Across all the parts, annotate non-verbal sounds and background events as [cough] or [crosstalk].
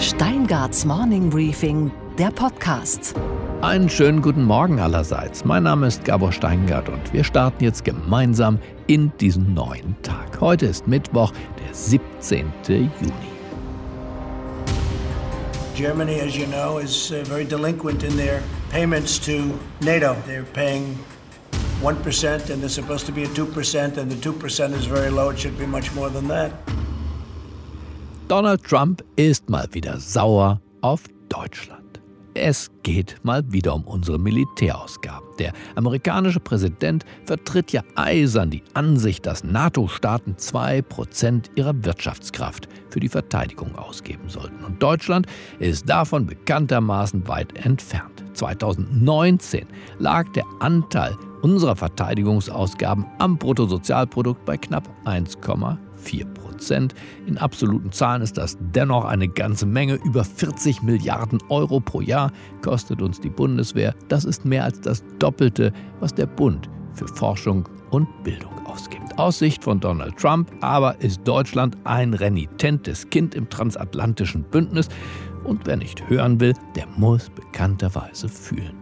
Steingarts Morning Briefing, der Podcast. Einen schönen guten Morgen allerseits. Mein Name ist Gabor Steingart und wir starten jetzt gemeinsam in diesen neuen Tag. Heute ist Mittwoch, der 17. Juni. Germany, as you know, is uh, very delinquent in their payments to NATO. They're paying 1%, and they're supposed to be at 2%, and the 2% is very low. It should be much more than that. Donald Trump ist mal wieder sauer auf Deutschland. Es geht mal wieder um unsere Militärausgaben. Der amerikanische Präsident vertritt ja eisern die Ansicht, dass NATO-Staaten 2% ihrer Wirtschaftskraft für die Verteidigung ausgeben sollten. Und Deutschland ist davon bekanntermaßen weit entfernt. 2019 lag der Anteil unserer Verteidigungsausgaben am Bruttosozialprodukt bei knapp 1,4 Prozent. In absoluten Zahlen ist das dennoch eine ganze Menge. Über 40 Milliarden Euro pro Jahr kostet uns die Bundeswehr. Das ist mehr als das Doppelte, was der Bund für Forschung und Bildung ausgibt. Aus Sicht von Donald Trump aber ist Deutschland ein renitentes Kind im transatlantischen Bündnis. Und wer nicht hören will, der muss bekannterweise fühlen.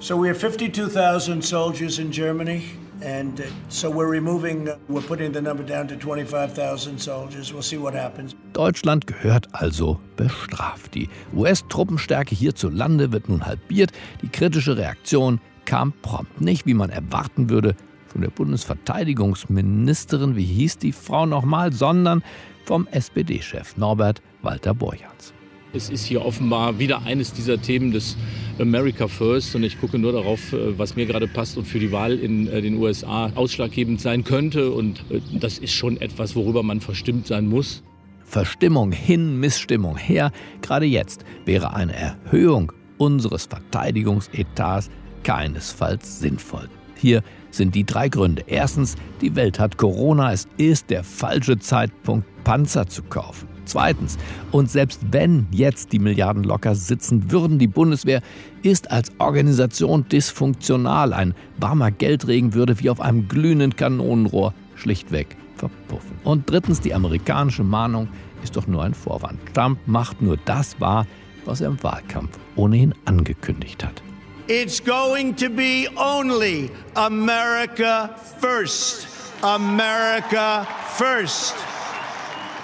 So we have 52,000 soldiers in Germany, and uh, so we're removing, uh, we're putting the number down to 25,000 soldiers. We'll see what happens. Deutschland gehört also bestraft. Die US-Truppenstärke hierzulande wird nun halbiert. Die kritische Reaktion kam prompt. Nicht, wie man erwarten würde, von der Bundesverteidigungsministerin, wie hieß die Frau nochmal, sondern vom SPD-Chef Norbert Walter Borjans. Es ist hier offenbar wieder eines dieser Themen des America First und ich gucke nur darauf, äh, was mir gerade passt und für die Wahl in äh, den USA ausschlaggebend sein könnte. Und äh, das ist schon etwas, worüber man verstimmt sein muss. Verstimmung hin, Missstimmung her. Gerade jetzt wäre eine Erhöhung unseres Verteidigungsetats keinesfalls sinnvoll. Hier sind die drei Gründe. Erstens, die Welt hat Corona. Es ist der falsche Zeitpunkt, Panzer zu kaufen. Zweitens, und selbst wenn jetzt die Milliarden locker sitzen würden, die Bundeswehr ist als Organisation dysfunktional. Ein warmer Geldregen würde wie auf einem glühenden Kanonenrohr schlichtweg verpuffen. Und drittens, die amerikanische Mahnung ist doch nur ein Vorwand. Trump macht nur das wahr, was er im Wahlkampf ohnehin angekündigt hat. It's going to be only America first. America first.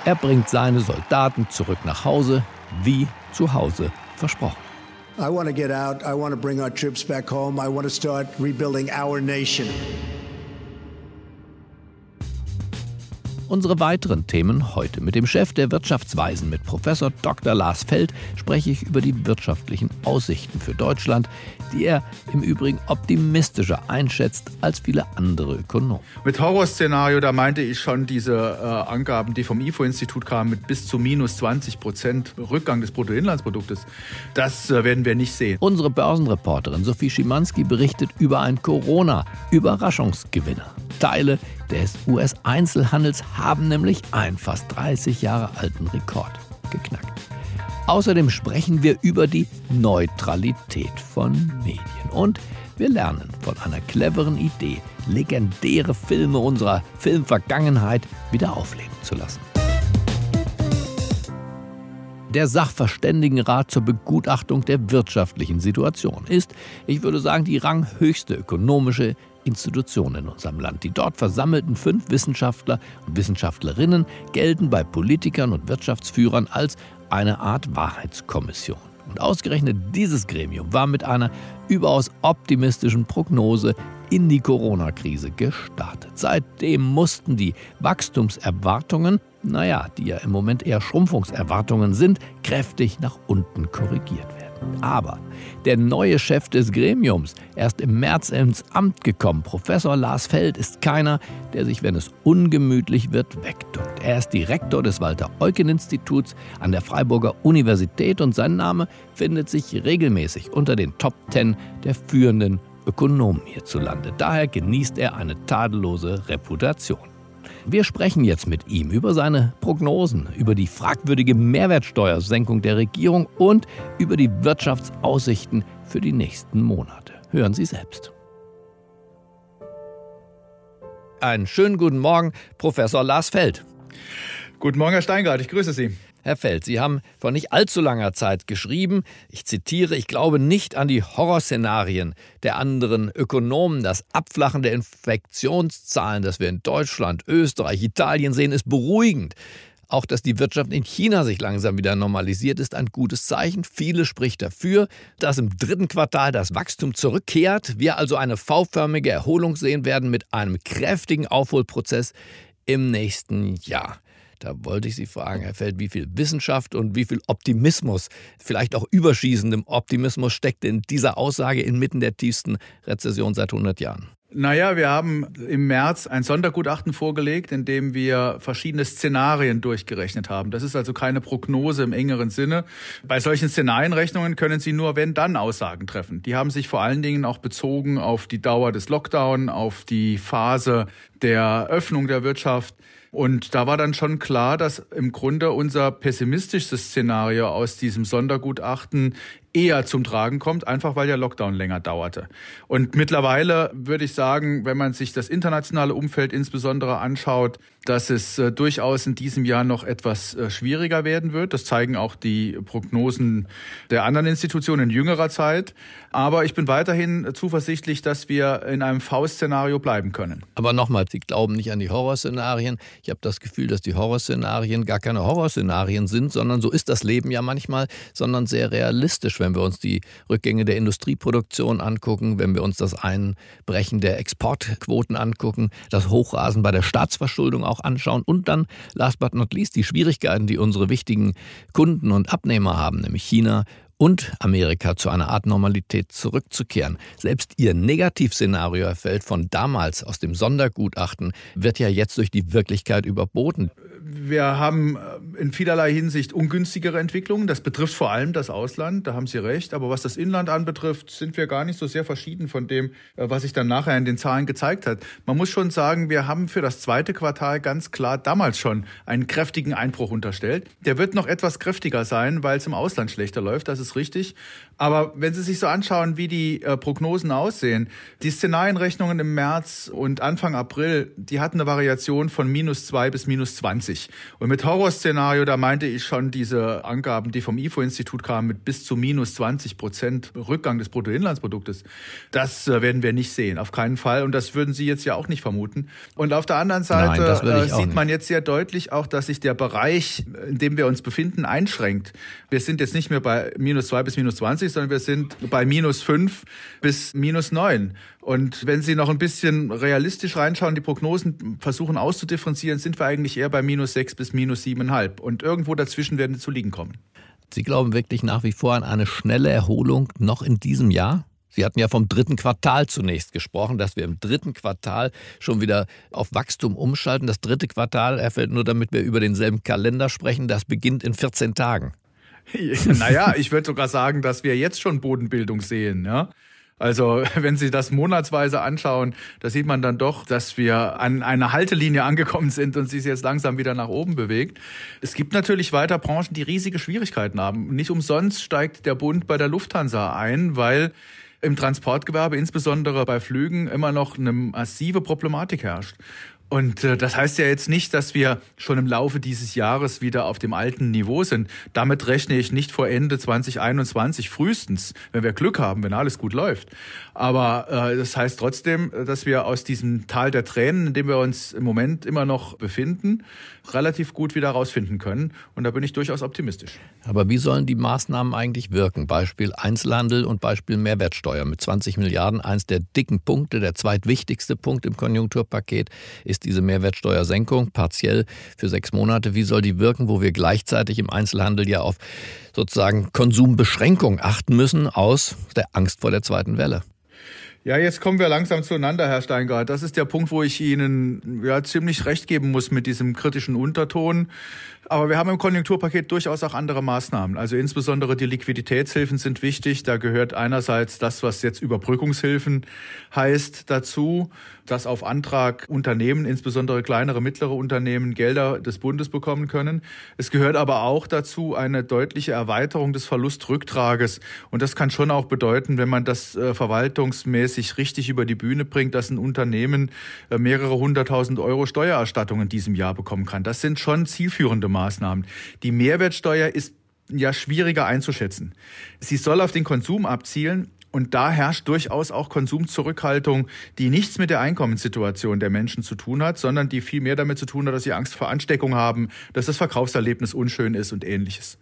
Er bringt seine Soldaten zurück nach Hause, wie zu Hause versprochen. I want to get out. I want to bring our troops back home. I want to start rebuilding our nation. Unsere weiteren Themen heute. Mit dem Chef der Wirtschaftsweisen, mit Professor Dr. Lars Feld, spreche ich über die wirtschaftlichen Aussichten für Deutschland, die er im Übrigen optimistischer einschätzt als viele andere Ökonomen. Mit Horrorszenario, da meinte ich schon diese äh, Angaben, die vom IFO-Institut kamen, mit bis zu minus 20 Prozent Rückgang des Bruttoinlandsproduktes. Das äh, werden wir nicht sehen. Unsere Börsenreporterin Sophie Schimanski berichtet über einen Corona-Überraschungsgewinner. Teile des US-Einzelhandels haben nämlich einen fast 30 Jahre alten Rekord geknackt. Außerdem sprechen wir über die Neutralität von Medien und wir lernen von einer cleveren Idee, legendäre Filme unserer Filmvergangenheit wieder aufleben zu lassen. Der Sachverständigenrat zur Begutachtung der wirtschaftlichen Situation ist, ich würde sagen, die ranghöchste ökonomische Institution in unserem Land. Die dort versammelten fünf Wissenschaftler und Wissenschaftlerinnen gelten bei Politikern und Wirtschaftsführern als eine Art Wahrheitskommission. Und ausgerechnet dieses Gremium war mit einer überaus optimistischen Prognose in die Corona-Krise gestartet. Seitdem mussten die Wachstumserwartungen, naja, die ja im Moment eher Schrumpfungserwartungen sind, kräftig nach unten korrigiert werden. Aber der neue Chef des Gremiums, erst im März ins Amt gekommen, Professor Lars Feld, ist keiner, der sich, wenn es ungemütlich wird, wegduckt. Er ist Direktor des Walter-Eucken-Instituts an der Freiburger Universität und sein Name findet sich regelmäßig unter den Top Ten der führenden Ökonomen hierzulande. Daher genießt er eine tadellose Reputation. Wir sprechen jetzt mit ihm über seine Prognosen, über die fragwürdige Mehrwertsteuersenkung der Regierung und über die Wirtschaftsaussichten für die nächsten Monate. Hören Sie selbst. Einen schönen guten Morgen, Professor Lars Feld. Guten Morgen, Herr Steingart, ich grüße Sie. Herr Feld, Sie haben vor nicht allzu langer Zeit geschrieben, ich zitiere, ich glaube nicht an die Horrorszenarien der anderen Ökonomen. Das Abflachen der Infektionszahlen, das wir in Deutschland, Österreich, Italien sehen, ist beruhigend. Auch dass die Wirtschaft in China sich langsam wieder normalisiert, ist ein gutes Zeichen. Viele spricht dafür, dass im dritten Quartal das Wachstum zurückkehrt, wir also eine V-förmige Erholung sehen werden mit einem kräftigen Aufholprozess im nächsten Jahr. Da wollte ich Sie fragen, Herr Feld, wie viel Wissenschaft und wie viel Optimismus, vielleicht auch überschießendem Optimismus steckt in dieser Aussage inmitten der tiefsten Rezession seit 100 Jahren? Naja, wir haben im März ein Sondergutachten vorgelegt, in dem wir verschiedene Szenarien durchgerechnet haben. Das ist also keine Prognose im engeren Sinne. Bei solchen Szenarienrechnungen können Sie nur wenn-dann-Aussagen treffen. Die haben sich vor allen Dingen auch bezogen auf die Dauer des Lockdown, auf die Phase der Öffnung der Wirtschaft. Und da war dann schon klar, dass im Grunde unser pessimistischstes Szenario aus diesem Sondergutachten eher zum Tragen kommt, einfach weil der Lockdown länger dauerte. Und mittlerweile würde ich sagen, wenn man sich das internationale Umfeld insbesondere anschaut, dass es äh, durchaus in diesem Jahr noch etwas äh, schwieriger werden wird. Das zeigen auch die Prognosen der anderen Institutionen in jüngerer Zeit. Aber ich bin weiterhin zuversichtlich, dass wir in einem V-Szenario bleiben können. Aber nochmal, Sie glauben nicht an die Horrorszenarien. Ich habe das Gefühl, dass die Horrorszenarien gar keine Horrorszenarien sind, sondern so ist das Leben ja manchmal, sondern sehr realistisch wenn wir uns die Rückgänge der Industrieproduktion angucken, wenn wir uns das Einbrechen der Exportquoten angucken, das Hochrasen bei der Staatsverschuldung auch anschauen und dann, last but not least, die Schwierigkeiten, die unsere wichtigen Kunden und Abnehmer haben, nämlich China und Amerika zu einer Art Normalität zurückzukehren. Selbst ihr Negativszenario erfällt von damals aus dem Sondergutachten wird ja jetzt durch die Wirklichkeit überboten wir haben äh, in vielerlei Hinsicht ungünstigere Entwicklungen. Das betrifft vor allem das Ausland, da haben Sie recht. Aber was das Inland anbetrifft, sind wir gar nicht so sehr verschieden von dem, äh, was sich dann nachher in den Zahlen gezeigt hat. Man muss schon sagen, wir haben für das zweite Quartal ganz klar damals schon einen kräftigen Einbruch unterstellt. Der wird noch etwas kräftiger sein, weil es im Ausland schlechter läuft, das ist richtig. Aber wenn Sie sich so anschauen, wie die äh, Prognosen aussehen, die Szenarienrechnungen im März und Anfang April, die hatten eine Variation von minus zwei bis minus 20. Und mit Horrorszenario, da meinte ich schon diese Angaben, die vom IFO-Institut kamen, mit bis zu minus 20 Prozent Rückgang des Bruttoinlandsproduktes. Das äh, werden wir nicht sehen, auf keinen Fall. Und das würden Sie jetzt ja auch nicht vermuten. Und auf der anderen Seite Nein, äh, sieht man jetzt sehr deutlich auch, dass sich der Bereich, in dem wir uns befinden, einschränkt. Wir sind jetzt nicht mehr bei minus zwei bis minus 20, sondern wir sind bei minus fünf bis minus neun. Und wenn Sie noch ein bisschen realistisch reinschauen, die Prognosen versuchen auszudifferenzieren, sind wir eigentlich eher bei minus sechs bis minus siebeneinhalb. Und irgendwo dazwischen werden sie zu liegen kommen. Sie glauben wirklich nach wie vor an eine schnelle Erholung noch in diesem Jahr? Sie hatten ja vom dritten Quartal zunächst gesprochen, dass wir im dritten Quartal schon wieder auf Wachstum umschalten. Das dritte Quartal erfällt nur, damit wir über denselben Kalender sprechen, das beginnt in 14 Tagen. [laughs] Naja, ich würde sogar sagen, dass wir jetzt schon Bodenbildung sehen. Ja? Also [laughs] wenn Sie das monatsweise anschauen, da sieht man dann doch, dass wir an einer Haltelinie angekommen sind und sich jetzt langsam wieder nach oben bewegt. Es gibt natürlich weiter Branchen, die riesige Schwierigkeiten haben. Nicht umsonst steigt der Bund bei der Lufthansa ein, weil im Transportgewerbe, insbesondere bei Flügen, immer noch eine massive Problematik herrscht. Und äh, das heißt ja jetzt nicht, dass wir schon im Laufe dieses Jahres wieder auf dem alten Niveau sind. Damit rechne ich nicht vor Ende 2021 frühestens, wenn wir Glück haben, wenn alles gut läuft. Aber äh, das heißt trotzdem, dass wir aus diesem Tal der Tränen, in dem wir uns im Moment immer noch befinden, relativ gut wieder rausfinden können. Und da bin ich durchaus optimistisch. Aber wie sollen die Maßnahmen eigentlich wirken? Beispiel Einzelhandel und Beispiel Mehrwertsteuer mit 20 Milliarden. Eins der dicken Punkte, der zweitwichtigste Punkt im Konjunkturpaket ist diese Mehrwertsteuersenkung, partiell für sechs Monate. Wie soll die wirken, wo wir gleichzeitig im Einzelhandel ja auf sozusagen Konsumbeschränkung achten müssen aus der Angst vor der zweiten Welle? Ja, jetzt kommen wir langsam zueinander, Herr Steingart. Das ist der Punkt, wo ich Ihnen ja ziemlich recht geben muss mit diesem kritischen Unterton. Aber wir haben im Konjunkturpaket durchaus auch andere Maßnahmen. Also insbesondere die Liquiditätshilfen sind wichtig. Da gehört einerseits das, was jetzt Überbrückungshilfen heißt, dazu. Dass auf Antrag Unternehmen, insbesondere kleinere, mittlere Unternehmen, Gelder des Bundes bekommen können. Es gehört aber auch dazu eine deutliche Erweiterung des Verlustrücktrages. Und das kann schon auch bedeuten, wenn man das äh, verwaltungsmäßig richtig über die Bühne bringt, dass ein Unternehmen äh, mehrere hunderttausend Euro Steuererstattung in diesem Jahr bekommen kann. Das sind schon zielführende Maßnahmen. Die Mehrwertsteuer ist ja schwieriger einzuschätzen. Sie soll auf den Konsum abzielen, und da herrscht durchaus auch Konsumzurückhaltung, die nichts mit der Einkommenssituation der Menschen zu tun hat, sondern die viel mehr damit zu tun hat, dass sie Angst vor Ansteckung haben, dass das Verkaufserlebnis unschön ist und ähnliches.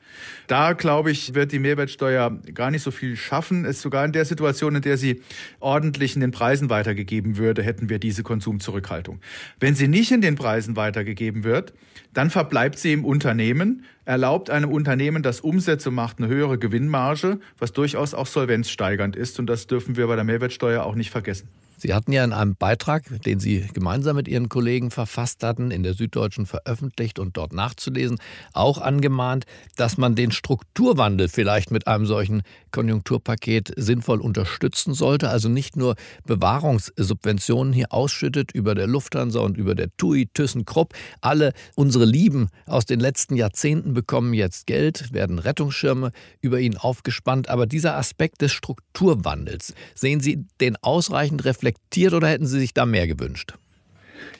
Da, glaube ich, wird die Mehrwertsteuer gar nicht so viel schaffen. Es sogar in der Situation, in der sie ordentlich in den Preisen weitergegeben würde, hätten wir diese Konsumzurückhaltung. Wenn sie nicht in den Preisen weitergegeben wird, dann verbleibt sie im Unternehmen, erlaubt einem Unternehmen, das Umsätze macht, eine höhere Gewinnmarge, was durchaus auch solvenzsteigernd ist. Und das dürfen wir bei der Mehrwertsteuer auch nicht vergessen. Sie hatten ja in einem Beitrag, den Sie gemeinsam mit Ihren Kollegen verfasst hatten, in der Süddeutschen veröffentlicht und dort nachzulesen, auch angemahnt, dass man den Strukturwandel vielleicht mit einem solchen Konjunkturpaket sinnvoll unterstützen sollte. Also nicht nur Bewahrungssubventionen hier ausschüttet über der Lufthansa und über der TUI, ThyssenKrupp. Alle unsere Lieben aus den letzten Jahrzehnten bekommen jetzt Geld, werden Rettungsschirme über ihnen aufgespannt. Aber dieser Aspekt des Strukturwandels, sehen Sie den ausreichend reflektiert? Reflektiert oder hätten Sie sich da mehr gewünscht?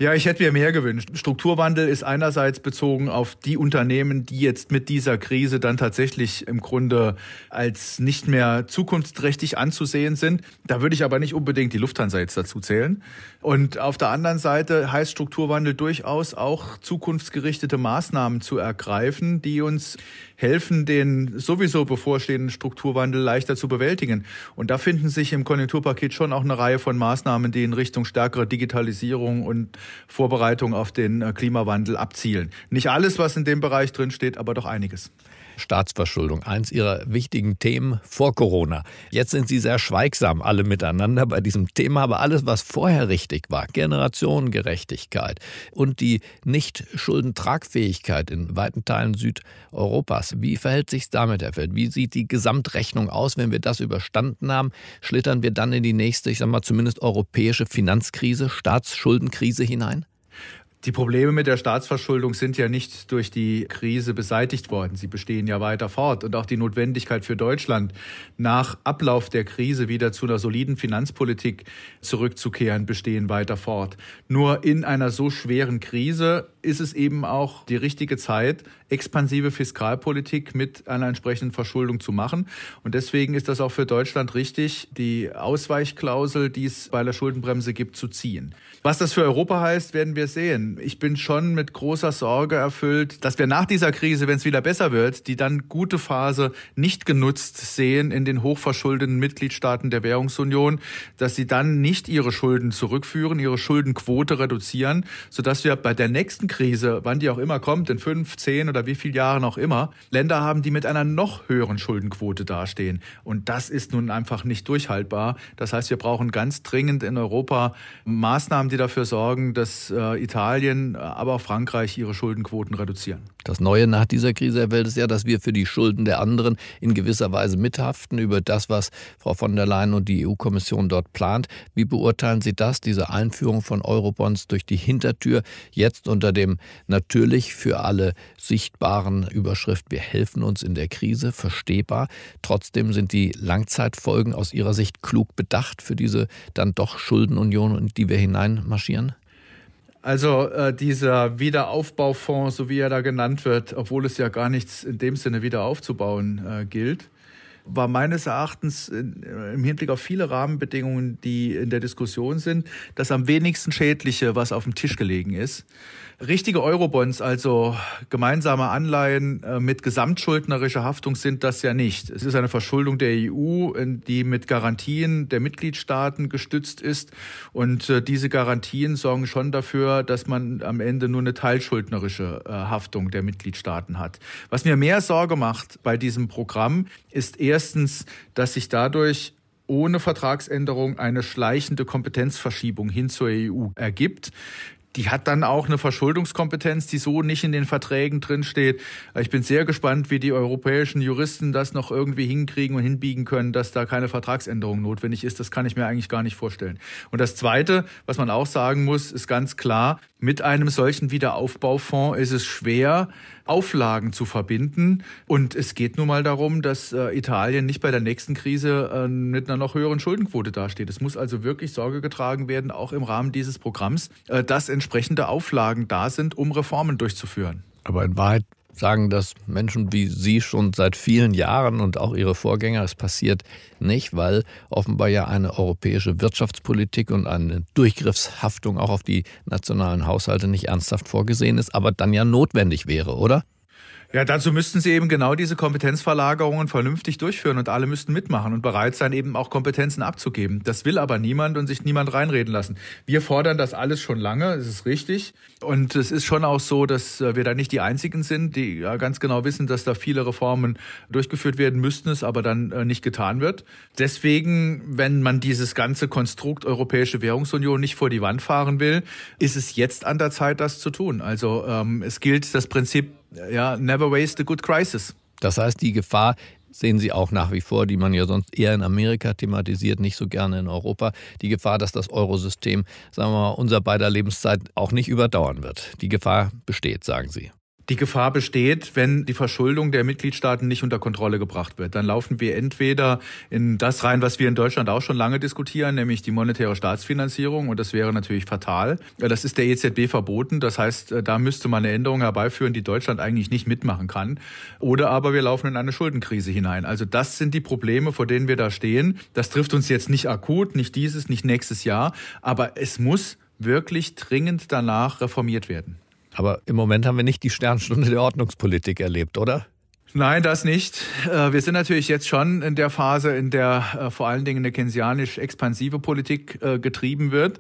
Ja, ich hätte mir mehr gewünscht. Strukturwandel ist einerseits bezogen auf die Unternehmen, die jetzt mit dieser Krise dann tatsächlich im Grunde als nicht mehr zukunftsträchtig anzusehen sind. Da würde ich aber nicht unbedingt die Lufthansa jetzt dazu zählen. Und auf der anderen Seite heißt Strukturwandel durchaus auch zukunftsgerichtete Maßnahmen zu ergreifen, die uns helfen, den sowieso bevorstehenden Strukturwandel leichter zu bewältigen. Und da finden sich im Konjunkturpaket schon auch eine Reihe von Maßnahmen, die in Richtung stärkere Digitalisierung und Vorbereitung auf den äh, Klimawandel abzielen. Nicht alles, was in dem Bereich drin steht, aber doch einiges. Staatsverschuldung, eins Ihrer wichtigen Themen vor Corona. Jetzt sind Sie sehr schweigsam alle miteinander bei diesem Thema, aber alles, was vorher richtig war, Generationengerechtigkeit und die Nicht-Schuldentragfähigkeit in weiten Teilen Südeuropas, wie verhält sich damit, Herr Feld? Wie sieht die Gesamtrechnung aus, wenn wir das überstanden haben? Schlittern wir dann in die nächste, ich sage mal zumindest europäische Finanzkrise, Staatsschuldenkrise hinein? Die Probleme mit der Staatsverschuldung sind ja nicht durch die Krise beseitigt worden. Sie bestehen ja weiter fort. Und auch die Notwendigkeit für Deutschland, nach Ablauf der Krise wieder zu einer soliden Finanzpolitik zurückzukehren, bestehen weiter fort. Nur in einer so schweren Krise ist es eben auch die richtige Zeit, expansive Fiskalpolitik mit einer entsprechenden Verschuldung zu machen. Und deswegen ist das auch für Deutschland richtig, die Ausweichklausel, die es bei der Schuldenbremse gibt, zu ziehen. Was das für Europa heißt, werden wir sehen. Ich bin schon mit großer Sorge erfüllt, dass wir nach dieser Krise, wenn es wieder besser wird, die dann gute Phase nicht genutzt sehen in den hochverschuldeten Mitgliedstaaten der Währungsunion, dass sie dann nicht ihre Schulden zurückführen, ihre Schuldenquote reduzieren, sodass wir bei der nächsten Krise, wann die auch immer kommt, in fünf, zehn oder wie viele Jahren auch immer, Länder haben, die mit einer noch höheren Schuldenquote dastehen. Und das ist nun einfach nicht durchhaltbar. Das heißt, wir brauchen ganz dringend in Europa Maßnahmen, die dafür sorgen, dass äh, Italien, aber auch Frankreich ihre Schuldenquoten reduzieren. Das Neue nach dieser Krise, Herr Welt, ist ja, dass wir für die Schulden der anderen in gewisser Weise mithaften über das, was Frau von der Leyen und die EU-Kommission dort plant. Wie beurteilen Sie das, diese Einführung von Eurobonds durch die Hintertür, jetzt unter dem natürlich für alle sichtbaren Überschrift Wir helfen uns in der Krise, verstehbar. Trotzdem sind die Langzeitfolgen aus Ihrer Sicht klug bedacht für diese dann doch Schuldenunion, in die wir hineinmarschieren? Also äh, dieser Wiederaufbaufonds, so wie er da genannt wird, obwohl es ja gar nichts in dem Sinne wieder aufzubauen äh, gilt, war meines Erachtens im Hinblick auf viele Rahmenbedingungen, die in der Diskussion sind, das am wenigsten schädliche, was auf dem Tisch gelegen ist. Richtige Eurobonds, also gemeinsame Anleihen äh, mit gesamtschuldnerischer Haftung sind das ja nicht. Es ist eine Verschuldung der EU, die mit Garantien der Mitgliedstaaten gestützt ist. Und äh, diese Garantien sorgen schon dafür, dass man am Ende nur eine teilschuldnerische äh, Haftung der Mitgliedstaaten hat. Was mir mehr Sorge macht bei diesem Programm, ist erstens, dass sich dadurch ohne Vertragsänderung eine schleichende Kompetenzverschiebung hin zur EU ergibt die hat dann auch eine Verschuldungskompetenz, die so nicht in den Verträgen drinsteht. Ich bin sehr gespannt, wie die europäischen Juristen das noch irgendwie hinkriegen und hinbiegen können, dass da keine Vertragsänderung notwendig ist. Das kann ich mir eigentlich gar nicht vorstellen. Und das Zweite, was man auch sagen muss, ist ganz klar, mit einem solchen Wiederaufbaufonds ist es schwer, Auflagen zu verbinden. Und es geht nun mal darum, dass äh, Italien nicht bei der nächsten Krise äh, mit einer noch höheren Schuldenquote dasteht. Es muss also wirklich Sorge getragen werden, auch im Rahmen dieses Programms, äh, dass entsprechende Auflagen da sind, um Reformen durchzuführen. Aber in Wahrheit sagen das Menschen wie Sie schon seit vielen Jahren und auch Ihre Vorgänger. Es passiert nicht, weil offenbar ja eine europäische Wirtschaftspolitik und eine Durchgriffshaftung auch auf die nationalen Haushalte nicht ernsthaft vorgesehen ist, aber dann ja notwendig wäre, oder? Ja, dazu müssten sie eben genau diese Kompetenzverlagerungen vernünftig durchführen und alle müssten mitmachen und bereit sein, eben auch Kompetenzen abzugeben. Das will aber niemand und sich niemand reinreden lassen. Wir fordern das alles schon lange, das ist richtig. Und es ist schon auch so, dass äh, wir da nicht die Einzigen sind, die ja ganz genau wissen, dass da viele Reformen durchgeführt werden müssten, es aber dann äh, nicht getan wird. Deswegen, wenn man dieses ganze Konstrukt Europäische Währungsunion nicht vor die Wand fahren will, ist es jetzt an der Zeit, das zu tun. Also ähm, es gilt das Prinzip ja, never waste a good crisis. Das heißt, die Gefahr sehen Sie auch nach wie vor, die man ja sonst eher in Amerika thematisiert, nicht so gerne in Europa. Die Gefahr, dass das Eurosystem, sagen wir mal, unser beider Lebenszeit auch nicht überdauern wird. Die Gefahr besteht, sagen Sie. Die Gefahr besteht, wenn die Verschuldung der Mitgliedstaaten nicht unter Kontrolle gebracht wird. Dann laufen wir entweder in das rein, was wir in Deutschland auch schon lange diskutieren, nämlich die monetäre Staatsfinanzierung. Und das wäre natürlich fatal. Das ist der EZB verboten. Das heißt, da müsste man eine Änderung herbeiführen, die Deutschland eigentlich nicht mitmachen kann. Oder aber wir laufen in eine Schuldenkrise hinein. Also das sind die Probleme, vor denen wir da stehen. Das trifft uns jetzt nicht akut, nicht dieses, nicht nächstes Jahr. Aber es muss wirklich dringend danach reformiert werden. Aber im Moment haben wir nicht die Sternstunde der Ordnungspolitik erlebt, oder? Nein, das nicht. Äh, wir sind natürlich jetzt schon in der Phase, in der äh, vor allen Dingen eine keynesianisch-expansive Politik äh, getrieben wird.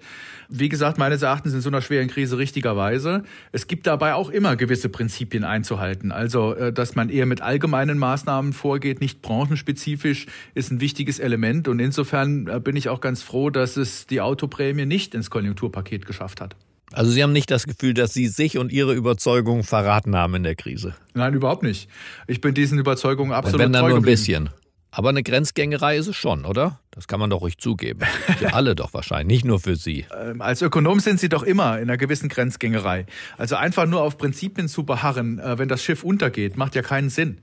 Wie gesagt, meines Erachtens in so einer schweren Krise richtigerweise. Es gibt dabei auch immer gewisse Prinzipien einzuhalten. Also, dass man eher mit allgemeinen Maßnahmen vorgeht, nicht branchenspezifisch, ist ein wichtiges Element. Und insofern bin ich auch ganz froh, dass es die Autoprämie nicht ins Konjunkturpaket geschafft hat. Also Sie haben nicht das Gefühl, dass Sie sich und Ihre Überzeugungen verraten haben in der Krise? Nein, überhaupt nicht. Ich bin diesen Überzeugungen absolut Wenn dann nur ein bisschen. Aber eine Grenzgängerei ist es schon, oder? Das kann man doch ruhig zugeben. Für [laughs] alle doch wahrscheinlich, nicht nur für Sie. Ähm, als Ökonom sind Sie doch immer in einer gewissen Grenzgängerei. Also einfach nur auf Prinzipien zu beharren, äh, wenn das Schiff untergeht, macht ja keinen Sinn.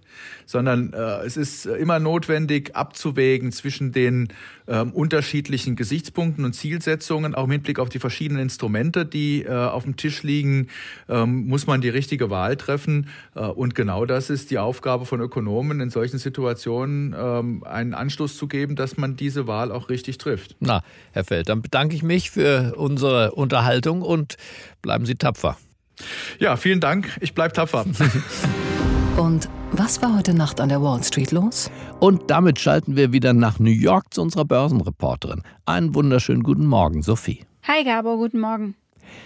Sondern äh, es ist immer notwendig, abzuwägen zwischen den ähm, unterschiedlichen Gesichtspunkten und Zielsetzungen, auch im Hinblick auf die verschiedenen Instrumente, die äh, auf dem Tisch liegen, ähm, muss man die richtige Wahl treffen. und genau das ist die Aufgabe von Ökonomen, in solchen Situationen einen Anstoß zu geben, dass man diese Wahl auch richtig trifft. Na, Herr Feld, dann bedanke ich mich für unsere Unterhaltung und bleiben Sie tapfer. Ja, vielen Dank. Ich bleibe tapfer. [laughs] Und was war heute Nacht an der Wall Street los? Und damit schalten wir wieder nach New York zu unserer Börsenreporterin. Einen wunderschönen guten Morgen, Sophie. Hi Gabo, guten Morgen.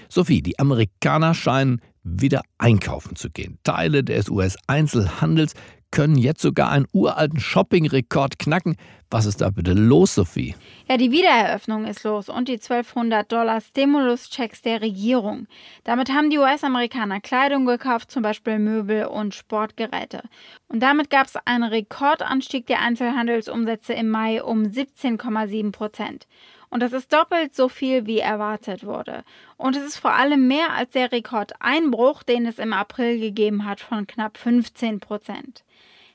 Sophie, die Amerikaner scheinen wieder einkaufen zu gehen. Teile des US-Einzelhandels können jetzt sogar einen uralten Shopping-Rekord knacken. Was ist da bitte los, Sophie? Ja, die Wiedereröffnung ist los und die 1200 Dollar Stimulus-Checks der Regierung. Damit haben die US-Amerikaner Kleidung gekauft, zum Beispiel Möbel und Sportgeräte. Und damit gab es einen Rekordanstieg der Einzelhandelsumsätze im Mai um 17,7 Prozent. Und das ist doppelt so viel, wie erwartet wurde. Und es ist vor allem mehr als der Rekordeinbruch, den es im April gegeben hat von knapp 15 Prozent.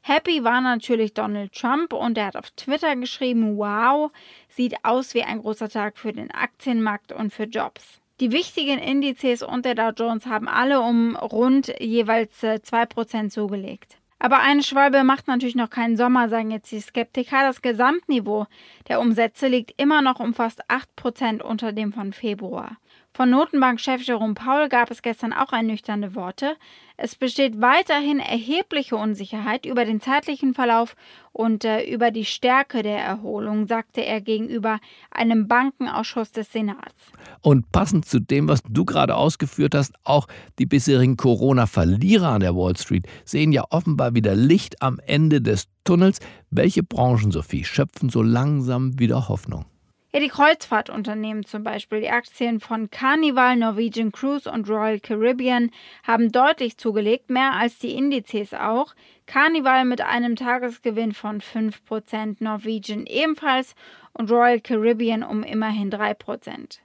Happy war natürlich Donald Trump und er hat auf Twitter geschrieben, wow, sieht aus wie ein großer Tag für den Aktienmarkt und für Jobs. Die wichtigen Indizes und der Dow Jones haben alle um rund jeweils 2% äh, zugelegt. Aber eine Schwalbe macht natürlich noch keinen Sommer, sagen jetzt die Skeptiker. Das Gesamtniveau der Umsätze liegt immer noch um fast 8% unter dem von Februar. Von Notenbankchef Jerome Paul gab es gestern auch ernüchternde Worte. Es besteht weiterhin erhebliche Unsicherheit über den zeitlichen Verlauf und äh, über die Stärke der Erholung, sagte er gegenüber einem Bankenausschuss des Senats. Und passend zu dem, was du gerade ausgeführt hast, auch die bisherigen Corona-Verlierer an der Wall Street sehen ja offenbar wieder Licht am Ende des Tunnels. Welche Branchen, Sophie, schöpfen so langsam wieder Hoffnung? Ja, die Kreuzfahrtunternehmen zum Beispiel, die Aktien von Carnival, Norwegian Cruise und Royal Caribbean haben deutlich zugelegt, mehr als die Indizes auch. Carnival mit einem Tagesgewinn von 5%, Norwegian ebenfalls und Royal Caribbean um immerhin 3%.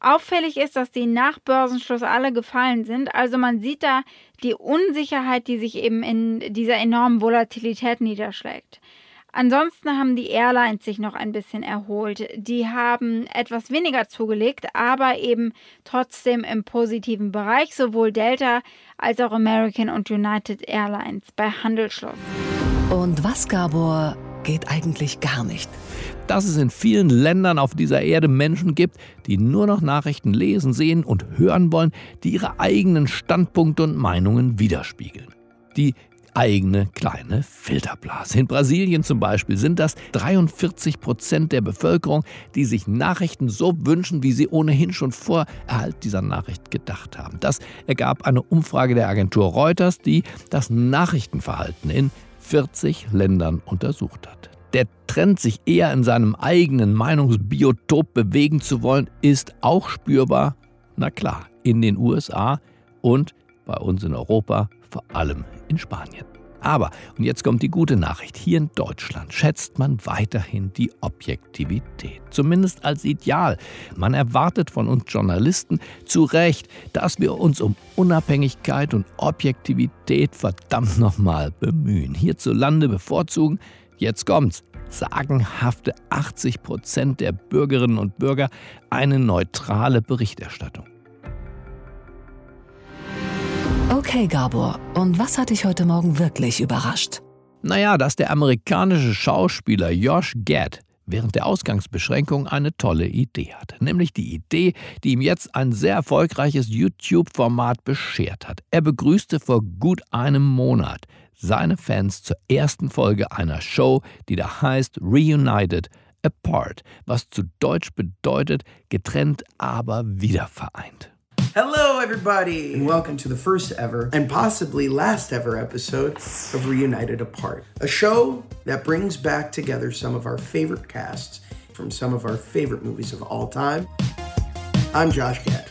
Auffällig ist, dass die nach Börsenschluss alle gefallen sind. Also man sieht da die Unsicherheit, die sich eben in dieser enormen Volatilität niederschlägt. Ansonsten haben die Airlines sich noch ein bisschen erholt. Die haben etwas weniger zugelegt, aber eben trotzdem im positiven Bereich, sowohl Delta als auch American und United Airlines bei Handelsschluss. Und was, Gabor, geht eigentlich gar nicht? Dass es in vielen Ländern auf dieser Erde Menschen gibt, die nur noch Nachrichten lesen, sehen und hören wollen, die ihre eigenen Standpunkte und Meinungen widerspiegeln. Die eigene kleine Filterblase. In Brasilien zum Beispiel sind das 43 Prozent der Bevölkerung, die sich Nachrichten so wünschen, wie sie ohnehin schon vor Erhalt dieser Nachricht gedacht haben. Das ergab eine Umfrage der Agentur Reuters, die das Nachrichtenverhalten in 40 Ländern untersucht hat. Der Trend, sich eher in seinem eigenen Meinungsbiotop bewegen zu wollen, ist auch spürbar, na klar, in den USA und bei uns in Europa vor allem in Spanien. Aber, und jetzt kommt die gute Nachricht, hier in Deutschland schätzt man weiterhin die Objektivität, zumindest als Ideal. Man erwartet von uns Journalisten zu Recht, dass wir uns um Unabhängigkeit und Objektivität verdammt nochmal bemühen. Hierzulande bevorzugen, jetzt kommt's, sagenhafte 80 Prozent der Bürgerinnen und Bürger eine neutrale Berichterstattung. Okay, Gabor, und was hat dich heute Morgen wirklich überrascht? Naja, dass der amerikanische Schauspieler Josh Gad während der Ausgangsbeschränkung eine tolle Idee hatte. Nämlich die Idee, die ihm jetzt ein sehr erfolgreiches YouTube-Format beschert hat. Er begrüßte vor gut einem Monat seine Fans zur ersten Folge einer Show, die da heißt Reunited Apart, was zu Deutsch bedeutet getrennt, aber wieder vereint. Hello, everybody, and welcome to the first ever and possibly last ever episode of Reunited Apart, a show that brings back together some of our favorite casts from some of our favorite movies of all time. I'm Josh Gad.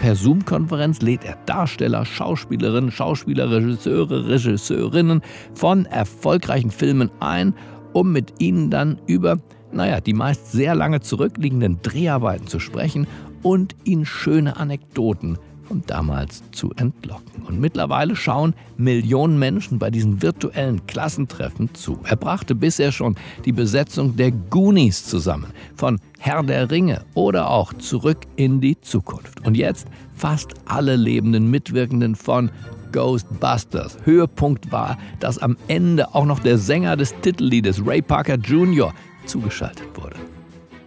Per Zoom-Konferenz lädt er Darsteller, Schauspielerinnen, Schauspieler, Regisseure, Regisseurinnen von erfolgreichen Filmen ein, um mit ihnen dann über, naja, die meist sehr lange zurückliegenden Dreharbeiten zu sprechen und ihnen schöne Anekdoten von damals zu entlocken. Und mittlerweile schauen Millionen Menschen bei diesen virtuellen Klassentreffen zu. Er brachte bisher schon die Besetzung der Goonies zusammen, von Herr der Ringe oder auch Zurück in die Zukunft. Und jetzt fast alle lebenden Mitwirkenden von Ghostbusters. Höhepunkt war, dass am Ende auch noch der Sänger des Titelliedes Ray Parker Jr. zugeschaltet wurde.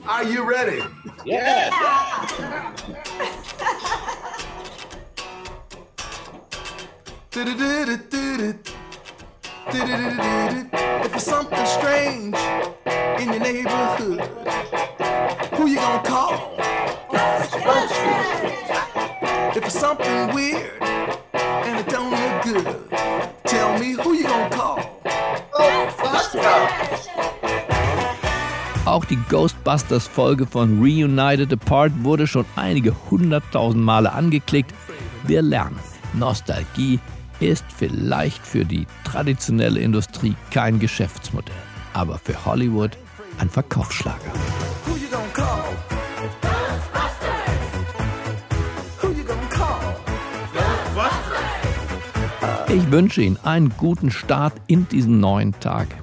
Are you ready? Yeah. If it's something strange in your neighborhood, who you gonna call? If it's something weird and it don't look good, tell me who you Auch die Ghostbusters-Folge von Reunited Apart wurde schon einige hunderttausend Male angeklickt. Wir lernen, Nostalgie ist vielleicht für die traditionelle Industrie kein Geschäftsmodell, aber für Hollywood ein Verkaufsschlager. Ich wünsche Ihnen einen guten Start in diesen neuen Tag.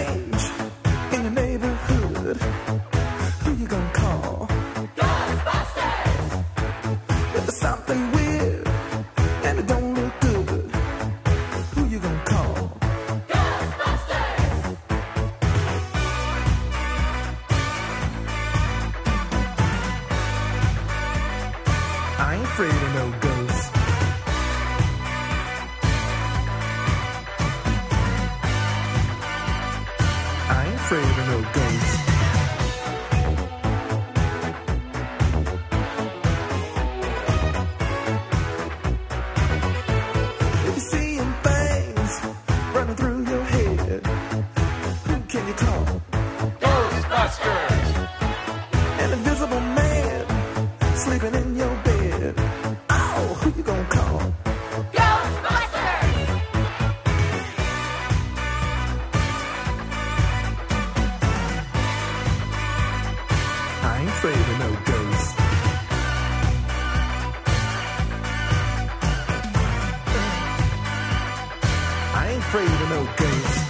I ain't afraid of no ghosts.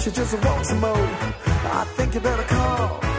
she just wants some more. I think you better call.